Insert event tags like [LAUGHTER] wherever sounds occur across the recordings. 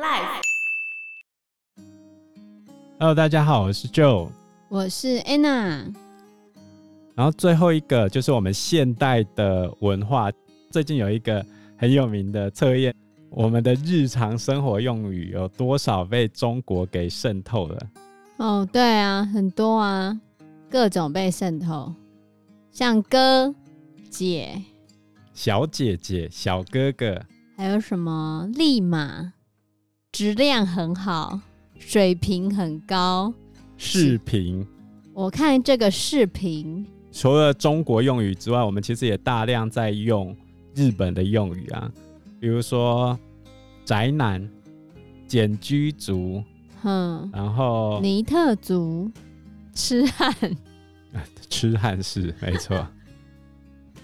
Life。Hello，大家好，我是 Joe，我是 Anna。然后最后一个就是我们现代的文化，最近有一个很有名的测验，我们的日常生活用语有多少被中国给渗透了？哦，对啊，很多啊，各种被渗透，像哥、姐、小姐姐、小哥哥，还有什么立马、质量很好。水平很高，视频。我看这个视频，除了中国用语之外，我们其实也大量在用日本的用语啊，比如说宅男、简居族，哼，然后尼特族、痴汉，[LAUGHS] 痴汉是没错。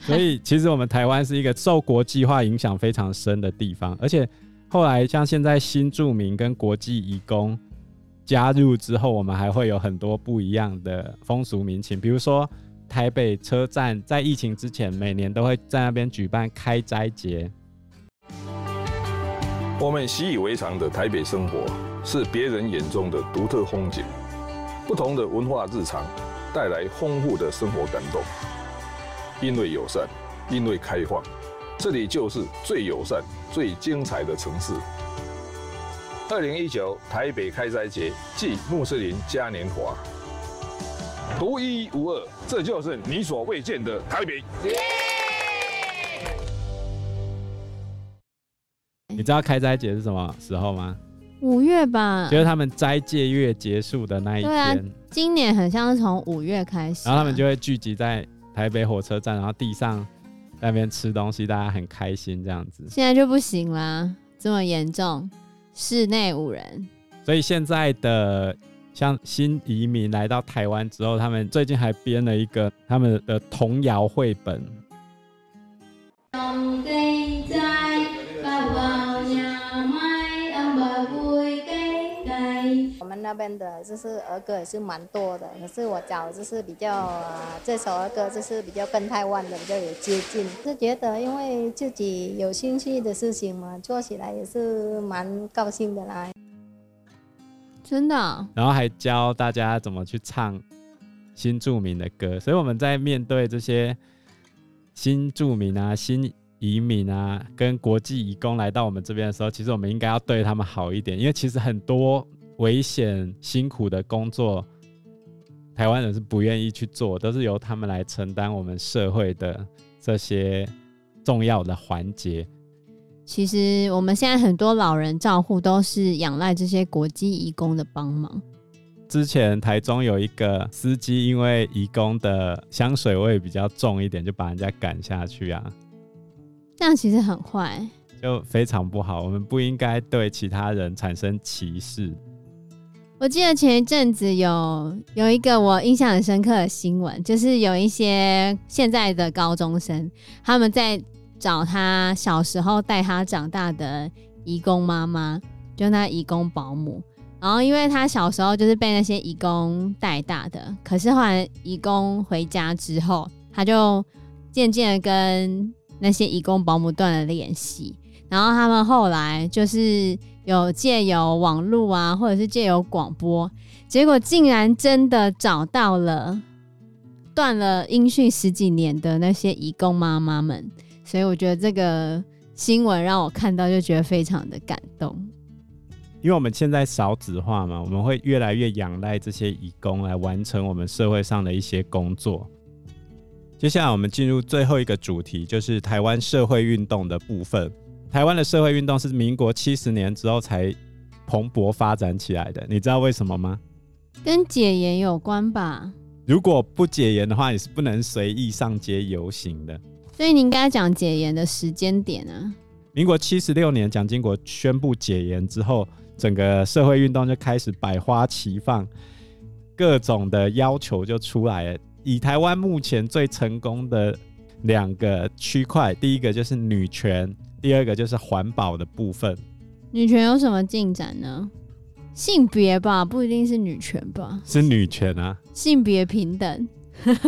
所以其实我们台湾是一个受国际化影响非常深的地方，而且后来像现在新住民跟国际移工。加入之后，我们还会有很多不一样的风俗民情，比如说台北车站在疫情之前，每年都会在那边举办开斋节。我们习以为常的台北生活，是别人眼中的独特风景。不同的文化日常，带来丰富的生活感动。因为友善，因为开放，这里就是最友善、最精彩的城市。二零一九台北开斋节暨穆斯林嘉年华，独一无二，这就是你所未见的台北。你知道开斋节是什么时候吗？五月吧，就是他们斋戒月结束的那一天。对啊，今年很像是从五月开始啊，然后他们就会聚集在台北火车站，然后地上在那边吃东西，大家很开心这样子。现在就不行啦，这么严重。室内五人，所以现在的像新移民来到台湾之后，他们最近还编了一个他们的童谣绘本。那边的就是儿歌也是蛮多的，可是我找就是比较、呃、这首儿歌就是比较跟台湾的比较有接近，是觉得因为自己有兴趣的事情嘛，做起来也是蛮高兴的啦。真的、然后还教大家怎么去唱新著名的歌，所以我们在面对这些新著名啊、新移民啊，跟国际移工来到我们这边的时候，其实我们应该要对他们好一点，因为其实很多。危险、辛苦的工作，台湾人是不愿意去做，都是由他们来承担我们社会的这些重要的环节。其实我们现在很多老人照护都是仰赖这些国际义工的帮忙。之前台中有一个司机，因为义工的香水味比较重一点，就把人家赶下去啊。这样其实很坏，就非常不好。我们不应该对其他人产生歧视。我记得前一阵子有有一个我印象很深刻的新闻，就是有一些现在的高中生，他们在找他小时候带他长大的义工妈妈，就那义工保姆。然后因为他小时候就是被那些义工带大的，可是后来义工回家之后，他就渐渐的跟那些义工保姆断了联系。然后他们后来就是。有借由网络啊，或者是借由广播，结果竟然真的找到了断了音讯十几年的那些义工妈妈们，所以我觉得这个新闻让我看到就觉得非常的感动。因为我们现在少子化嘛，我们会越来越仰赖这些义工来完成我们社会上的一些工作。接下来我们进入最后一个主题，就是台湾社会运动的部分。台湾的社会运动是民国七十年之后才蓬勃发展起来的，你知道为什么吗？跟解严有关吧。如果不解严的话，你是不能随意上街游行的。所以你应该讲解严的时间点啊。民国七十六年，蒋经国宣布解严之后，整个社会运动就开始百花齐放，各种的要求就出来了。以台湾目前最成功的两个区块，第一个就是女权。第二个就是环保的部分。女权有什么进展呢？性别吧，不一定是女权吧？是女权啊，性别平等。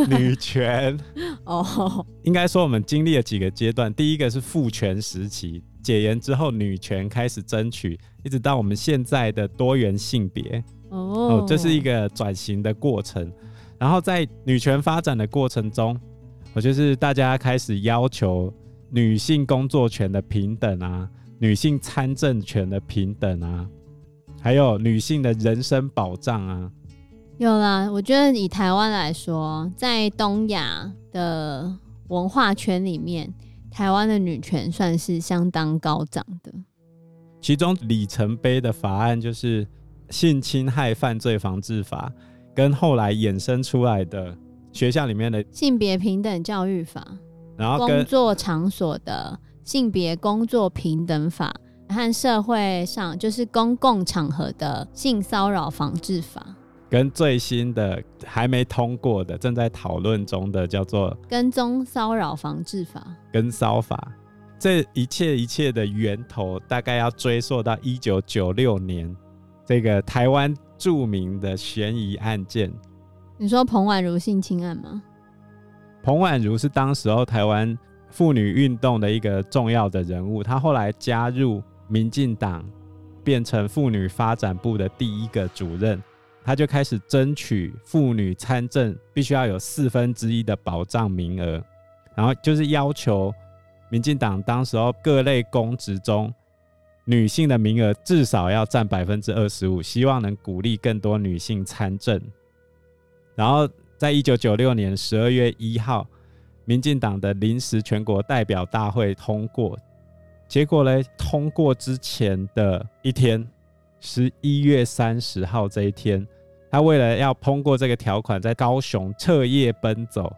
女权 [LAUGHS] 哦，oh. 应该说我们经历了几个阶段。第一个是父权时期，解严之后，女权开始争取，一直到我们现在的多元性别哦，这是一个转型的过程。然后在女权发展的过程中，我就是大家开始要求女性工作权的平等啊，女性参政权的平等啊，还有女性的人身保障啊。有啦，我觉得以台湾来说，在东亚的文化圈里面，台湾的女权算是相当高涨的。其中里程碑的法案就是性侵害犯罪防治法，跟后来衍生出来的学校里面的性别平等教育法，然后工作场所的性别工作平等法和社会上就是公共场合的性骚扰防治法。跟最新的还没通过的，正在讨论中的叫做跟踪骚扰防治法。跟骚法，这一切一切的源头大概要追溯到一九九六年，这个台湾著名的悬疑案件。你说彭婉如性侵案吗？彭婉如是当时候台湾妇女运动的一个重要的人物，她后来加入民进党，变成妇女发展部的第一个主任。她就开始争取妇女参政必须要有四分之一的保障名额，然后就是要求民进党当时候各类公职中女性的名额至少要占百分之二十五，希望能鼓励更多女性参政。然后在一九九六年十二月一号，民进党的临时全国代表大会通过，结果呢，通过之前的一天，十一月三十号这一天。他为了要通过这个条款，在高雄彻夜奔走，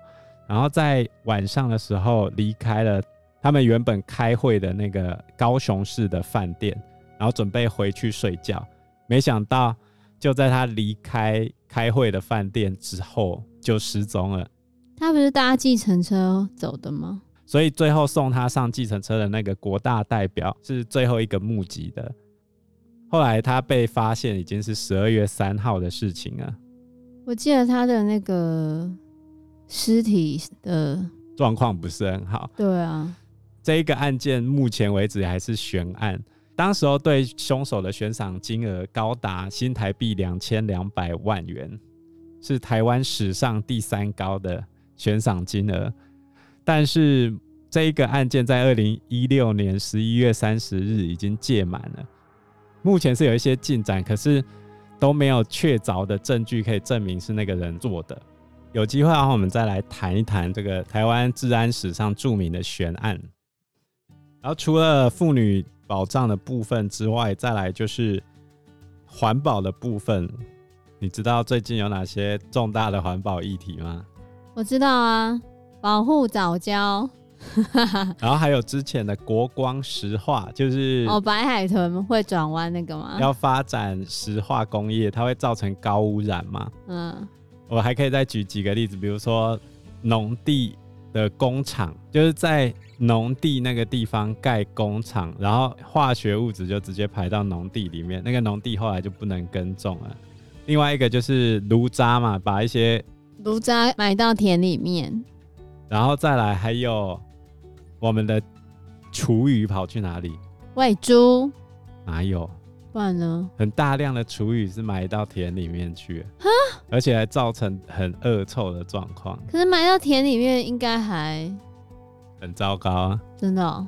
然后在晚上的时候离开了他们原本开会的那个高雄市的饭店，然后准备回去睡觉。没想到就在他离开开会的饭店之后就失踪了。他不是搭计程车走的吗？所以最后送他上计程车的那个国大代表是最后一个目击的。后来他被发现已经是十二月三号的事情了。我记得他的那个尸体的状况不是很好。对啊，这一个案件目前为止还是悬案。当时候对凶手的悬赏金额高达新台币两千两百万元，是台湾史上第三高的悬赏金额。但是这一个案件在二零一六年十一月三十日已经届满了。目前是有一些进展，可是都没有确凿的证据可以证明是那个人做的。有机会的话，我们再来谈一谈这个台湾治安史上著名的悬案。然后除了妇女保障的部分之外，再来就是环保的部分。你知道最近有哪些重大的环保议题吗？我知道啊，保护早教。[LAUGHS] 然后还有之前的国光石化，就是哦，白海豚会转弯那个吗？要发展石化工业，它会造成高污染吗？嗯，我还可以再举几个例子，比如说农地的工厂，就是在农地那个地方盖工厂，然后化学物质就直接排到农地里面，那个农地后来就不能耕种了。另外一个就是炉渣嘛，把一些炉渣埋到田里面，然后再来还有。我们的厨余跑去哪里？喂猪？哪有？不然呢？很大量的厨余是埋到田里面去，而且还造成很恶臭的状况。可是埋到田里面应该还很糟糕啊！真的哦。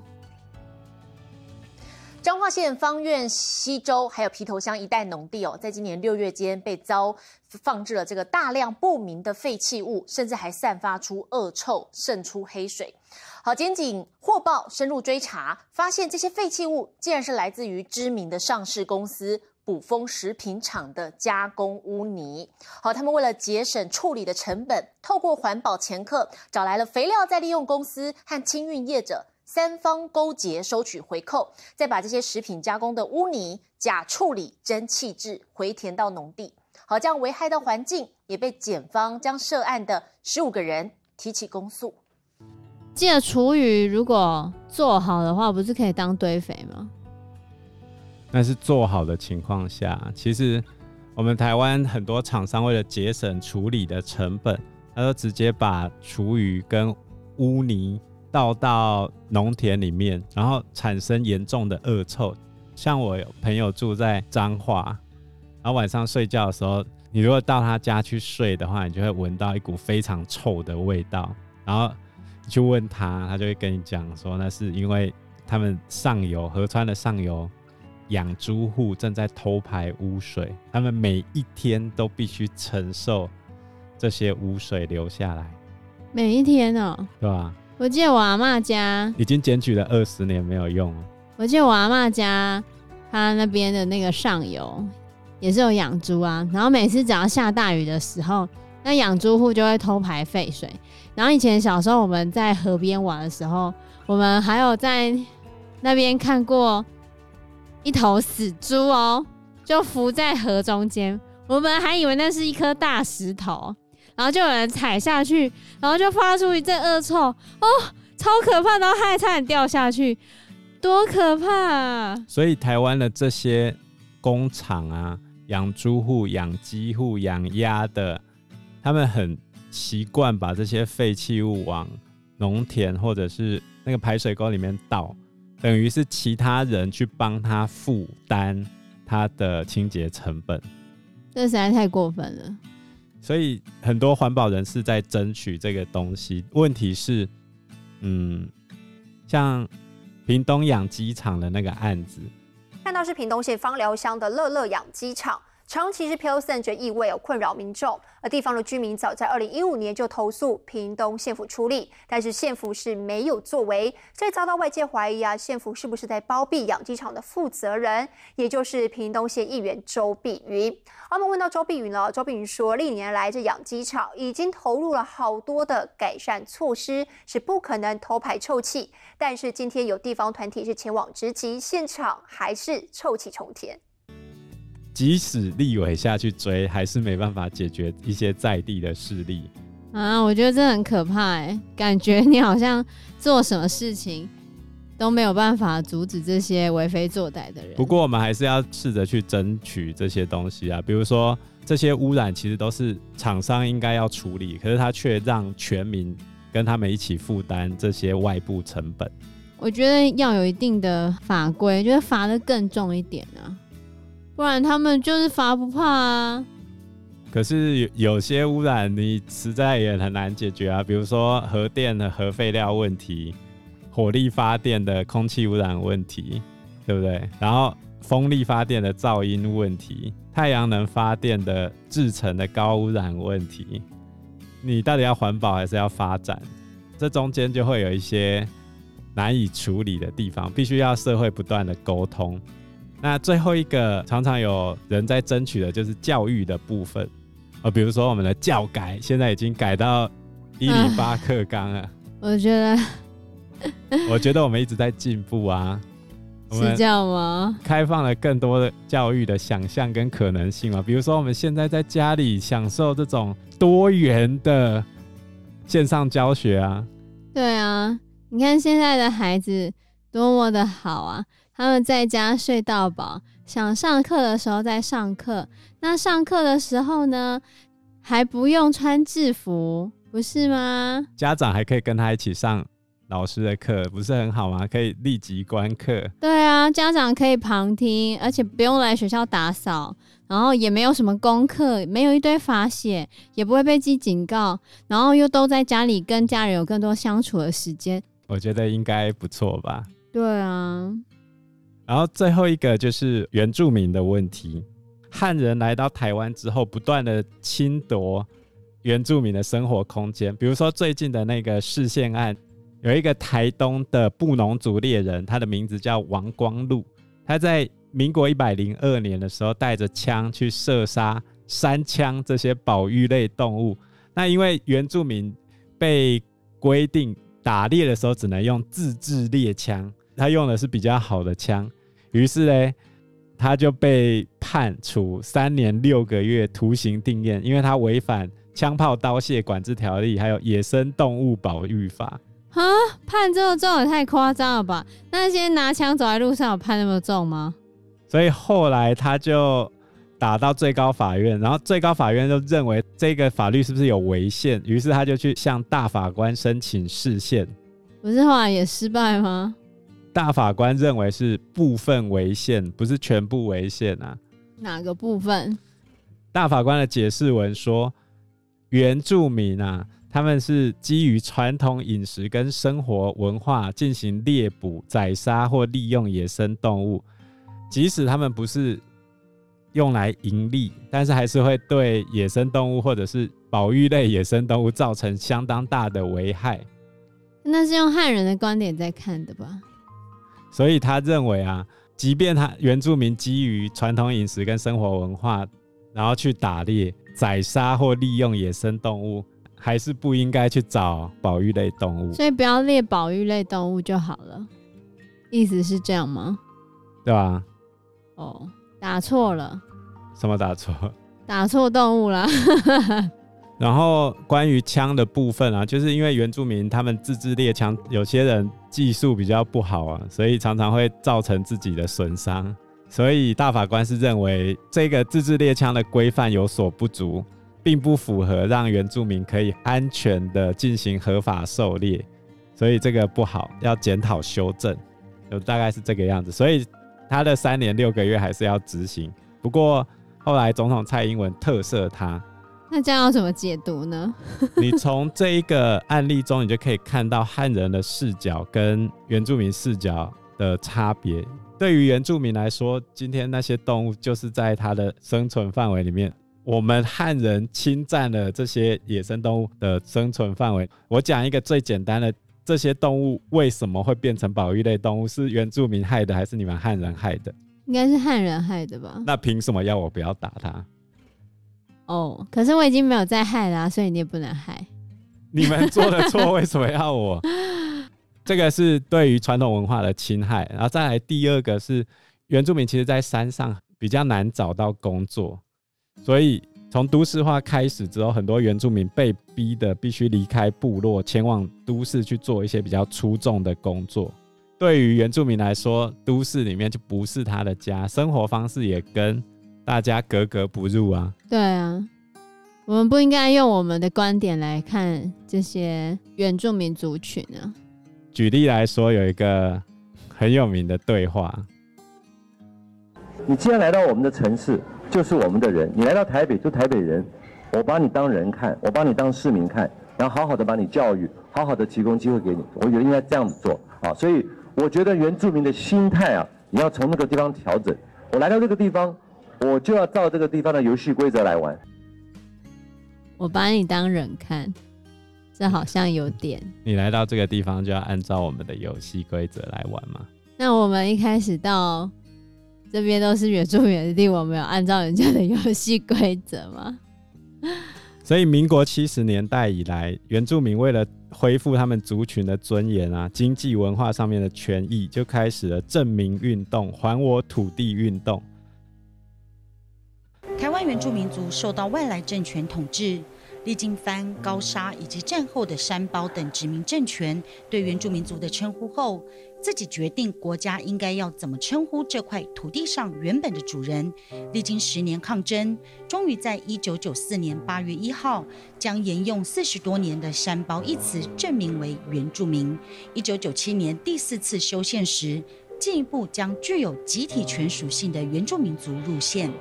彰化县方苑西州还有皮头乡一带农地哦，在今年六月间被遭放置了这个大量不明的废弃物，甚至还散发出恶臭，渗出黑水。好，检警获报深入追查，发现这些废弃物竟然是来自于知名的上市公司卜蜂食品厂的加工污泥。好，他们为了节省处理的成本，透过环保掮客找来了肥料，再利用公司和清运业者三方勾结收取回扣，再把这些食品加工的污泥假处理真弃制回填到农地。好，这样危害到环境，也被检方将涉案的十五个人提起公诉。记得厨余如果做好的话，不是可以当堆肥吗？但是做好的情况下，其实我们台湾很多厂商为了节省处理的成本，他都直接把厨余跟污泥倒到农田里面，然后产生严重的恶臭。像我有朋友住在彰化，然后晚上睡觉的时候，你如果到他家去睡的话，你就会闻到一股非常臭的味道。然后你去问他，他就会跟你讲说，那是因为他们上游河川的上游养猪户正在偷排污水，他们每一天都必须承受这些污水流下来。每一天哦、喔，对吧？我记得我阿妈家已经检举了二十年没有用了。我记得我阿妈家，他那边的那个上游也是有养猪啊。然后每次只要下大雨的时候，那养猪户就会偷排废水。然后以前小时候我们在河边玩的时候，我们还有在那边看过一头死猪哦，就浮在河中间。我们还以为那是一颗大石头。然后就有人踩下去，然后就发出一阵恶臭，哦，超可怕！然后还差点掉下去，多可怕啊！所以台湾的这些工厂啊，养猪户、养鸡户、养鸭的，他们很习惯把这些废弃物往农田或者是那个排水沟里面倒，等于是其他人去帮他负担他的清洁成本，这实在太过分了。所以很多环保人士在争取这个东西。问题是，嗯，像屏东养鸡场的那个案子，看到是屏东县芳寮乡的乐乐养鸡场。长期是飘散着异味，有困扰民众。而地方的居民早在二零一五年就投诉屏东县府出力，但是县府是没有作为，这遭到外界怀疑啊，县府是不是在包庇养鸡场的负责人，也就是屏东县议员周碧云。我们问到周碧云了，周碧云说，历年来这养鸡场已经投入了好多的改善措施，是不可能偷排臭气。但是今天有地方团体是前往直击现场，还是臭气冲天。即使立委下去追，还是没办法解决一些在地的势力啊！我觉得这很可怕哎，感觉你好像做什么事情都没有办法阻止这些为非作歹的人。不过我们还是要试着去争取这些东西啊，比如说这些污染其实都是厂商应该要处理，可是他却让全民跟他们一起负担这些外部成本。我觉得要有一定的法规，就是罚的更重一点啊。不然他们就是罚不怕啊。可是有有些污染你实在也很难解决啊，比如说核电的核废料问题，火力发电的空气污染问题，对不对？然后风力发电的噪音问题，太阳能发电的制程的高污染问题，你到底要环保还是要发展？这中间就会有一些难以处理的地方，必须要社会不断的沟通。那最后一个常常有人在争取的就是教育的部分，呃，比如说我们的教改现在已经改到一零八课纲了。我觉得，我觉得我们一直在进步啊。是这样吗？开放了更多的教育的想象跟可能性嘛。比如说我们现在在家里享受这种多元的线上教学啊。对啊，你看现在的孩子多么的好啊。他们在家睡到饱，想上课的时候再上课。那上课的时候呢，还不用穿制服，不是吗？家长还可以跟他一起上老师的课，不是很好吗？可以立即观课。对啊，家长可以旁听，而且不用来学校打扫，然后也没有什么功课，没有一堆罚写，也不会被记警告，然后又都在家里跟家人有更多相处的时间。我觉得应该不错吧？对啊。然后最后一个就是原住民的问题，汉人来到台湾之后，不断的侵夺原住民的生活空间。比如说最近的那个释宪案，有一个台东的布农族猎人，他的名字叫王光禄，他在民国一百零二年的时候，带着枪去射杀山枪这些保育类动物。那因为原住民被规定打猎的时候只能用自制猎枪。他用的是比较好的枪，于是呢，他就被判处三年六个月徒刑定谳，因为他违反枪炮刀械管制条例，还有野生动物保育法。啊，判这么重也太夸张了吧？那些拿枪走在路上有判那么重吗？所以后来他就打到最高法院，然后最高法院就认为这个法律是不是有违宪，于是他就去向大法官申请释宪。不是后来也失败吗？大法官认为是部分违宪，不是全部违宪啊。哪个部分？大法官的解释文说，原住民啊，他们是基于传统饮食跟生活文化进行猎捕、宰杀或利用野生动物，即使他们不是用来盈利，但是还是会对野生动物或者是保育类野生动物造成相当大的危害。那是用汉人的观点在看的吧？所以他认为啊，即便他原住民基于传统饮食跟生活文化，然后去打猎、宰杀或利用野生动物，还是不应该去找保育类动物。所以不要猎保育类动物就好了，意思是这样吗？对吧？哦，打错了。什么打错？打错动物了。[LAUGHS] 然后关于枪的部分啊，就是因为原住民他们自制猎枪，有些人技术比较不好啊，所以常常会造成自己的损伤。所以大法官是认为这个自制猎枪的规范有所不足，并不符合让原住民可以安全的进行合法狩猎，所以这个不好，要检讨修正，就大概是这个样子。所以他的三年六个月还是要执行。不过后来总统蔡英文特赦他，那这样要怎么解读呢？你从这一个案例中，你就可以看到汉人的视角跟原住民视角的差别。对于原住民来说，今天那些动物就是在它的生存范围里面。我们汉人侵占了这些野生动物的生存范围。我讲一个最简单的：这些动物为什么会变成保育类动物？是原住民害的，还是你们汉人害的？应该是汉人害的吧？那凭什么要我不要打它？哦，可是我已经没有再害啦啊，所以你也不能害。你们做的错，为什么要我？[LAUGHS] 这个是对于传统文化的侵害，然后再来第二个是原住民，其实在山上比较难找到工作，所以从都市化开始之后，很多原住民被逼的必须离开部落，前往都市去做一些比较出众的工作。对于原住民来说，都市里面就不是他的家，生活方式也跟大家格格不入啊。对啊，我们不应该用我们的观点来看这些原住民族群啊。举例来说，有一个很有名的对话：你既然来到我们的城市，就是我们的人；你来到台北，就台北人。我把你当人看，我把你当市民看，然后好好的把你教育，好好的提供机会给你。我觉得应该这样子做啊。所以我觉得原住民的心态啊，你要从那个地方调整。我来到这个地方，我就要照这个地方的游戏规则来玩。我把你当人看。这好像有点。[LAUGHS] 你来到这个地方就要按照我们的游戏规则来玩吗？那我们一开始到这边都是原住民的地，我们有按照人家的游戏规则吗？[LAUGHS] 所以，民国七十年代以来，原住民为了恢复他们族群的尊严啊，经济文化上面的权益，就开始了证明运动、还我土地运动。台湾原住民族受到外来政权统治。历经番、高砂以及战后的山胞等殖民政权对原住民族的称呼后，自己决定国家应该要怎么称呼这块土地上原本的主人。历经十年抗争，终于在一九九四年八月一号，将沿用四十多年的山胞一词正名为原住民。一九九七年第四次修宪时，进一步将具有集体权属性的原住民族入宪。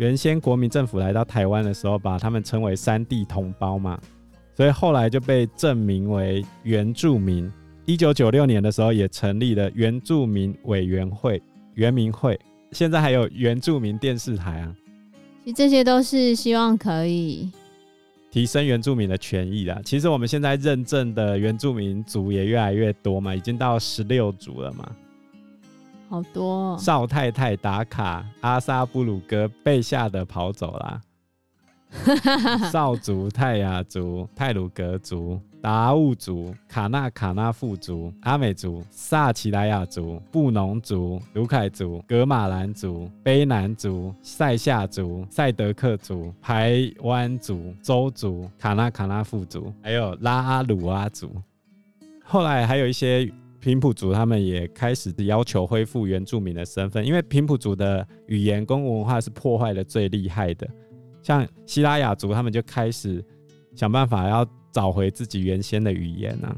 原先国民政府来到台湾的时候，把他们称为山地同胞嘛，所以后来就被证明为原住民。一九九六年的时候，也成立了原住民委员会（原民会），现在还有原住民电视台啊。其实这些都是希望可以提升原住民的权益啦。其实我们现在认证的原住民族也越来越多嘛，已经到十六族了嘛。好多、哦、少太太打卡，阿萨布鲁哥被吓得跑走啦。[LAUGHS] 少族、泰雅族、泰鲁格族、达悟族、卡纳卡纳富族、阿美族、萨奇莱雅族、布农族、卢凯族、格马兰族、卑南族、塞夏族、赛德克族、排湾族、邹族、卡纳卡纳富族，还有拉阿鲁阿族。后来还有一些。平埔族他们也开始要求恢复原住民的身份，因为平埔族的语言跟文化是破坏的最厉害的。像西拉雅族，他们就开始想办法要找回自己原先的语言呢。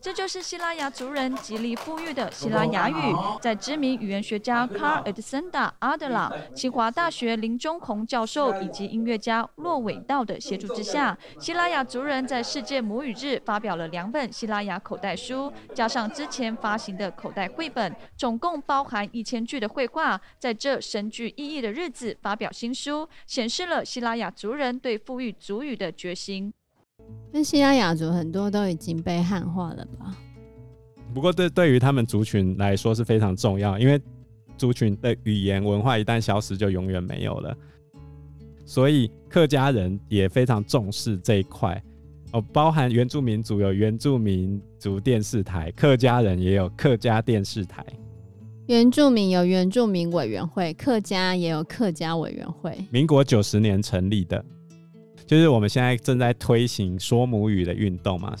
这就是西拉雅族人极力富裕的西拉雅语，在知名语言学家卡尔·森达·阿德拉、清华大学林忠宏教授以及音乐家骆伟道的协助之下，西拉雅族人在世界母语日发表了两本西拉雅口袋书，加上之前发行的口袋绘本，总共包含一千句的绘画。在这深具意义的日子发表新书，显示了西拉雅族人对富裕族语的决心。那西拉雅族很多都已经被汉化了吧？不过对对于他们族群来说是非常重要，因为族群的语言文化一旦消失，就永远没有了。所以客家人也非常重视这一块哦，包含原住民族有原住民族电视台，客家人也有客家电视台。原住民有原住民委员会，客家也有客家委员会。民国九十年成立的。就是我们现在正在推行说母语的运动嘛。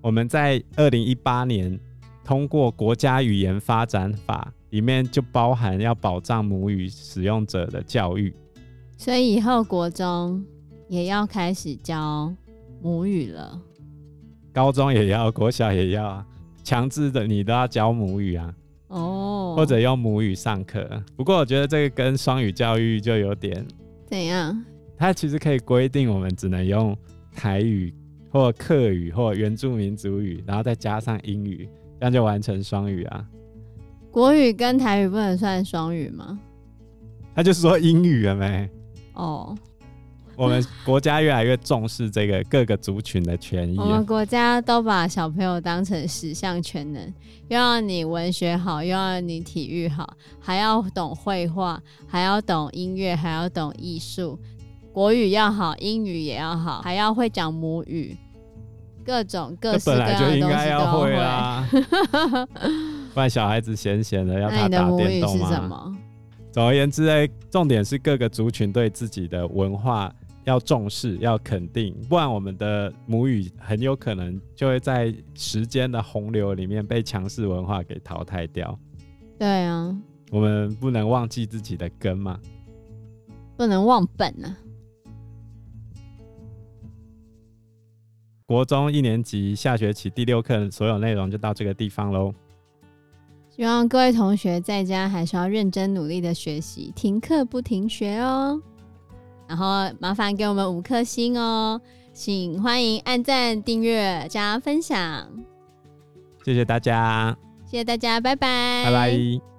我们在二零一八年通过国家语言发展法，里面就包含要保障母语使用者的教育。所以以后国中也要开始教母语了，高中也要，国小也要，强制的你都要教母语啊。哦，或者用母语上课。不过我觉得这个跟双语教育就有点怎样？它其实可以规定我们只能用台语或客语或原住民族语，然后再加上英语，这样就完成双语啊。国语跟台语不能算双语吗？他就是说英语了没？哦，我们国家越来越重视这个各个族群的权益。我们国家都把小朋友当成十项全能，又要你文学好，又要你体育好，还要懂绘画，还要懂音乐，还要懂艺术。国语要好，英语也要好，还要会讲母语，各种各式各样的东西都要会。本来就应该要会啊，[LAUGHS] 不然小孩子闲闲的要他打电动吗？总而言之哎，重点是各个族群对自己的文化要重视、要肯定，不然我们的母语很有可能就会在时间的洪流里面被强势文化给淘汰掉。对啊，我们不能忘记自己的根嘛，不能忘本啊。国中一年级下学期第六课所有内容就到这个地方喽。希望各位同学在家还是要认真努力的学习，停课不停学哦。然后麻烦给我们五颗星哦，请欢迎按赞、订阅、加分享。谢谢大家，谢谢大家，拜拜，拜拜。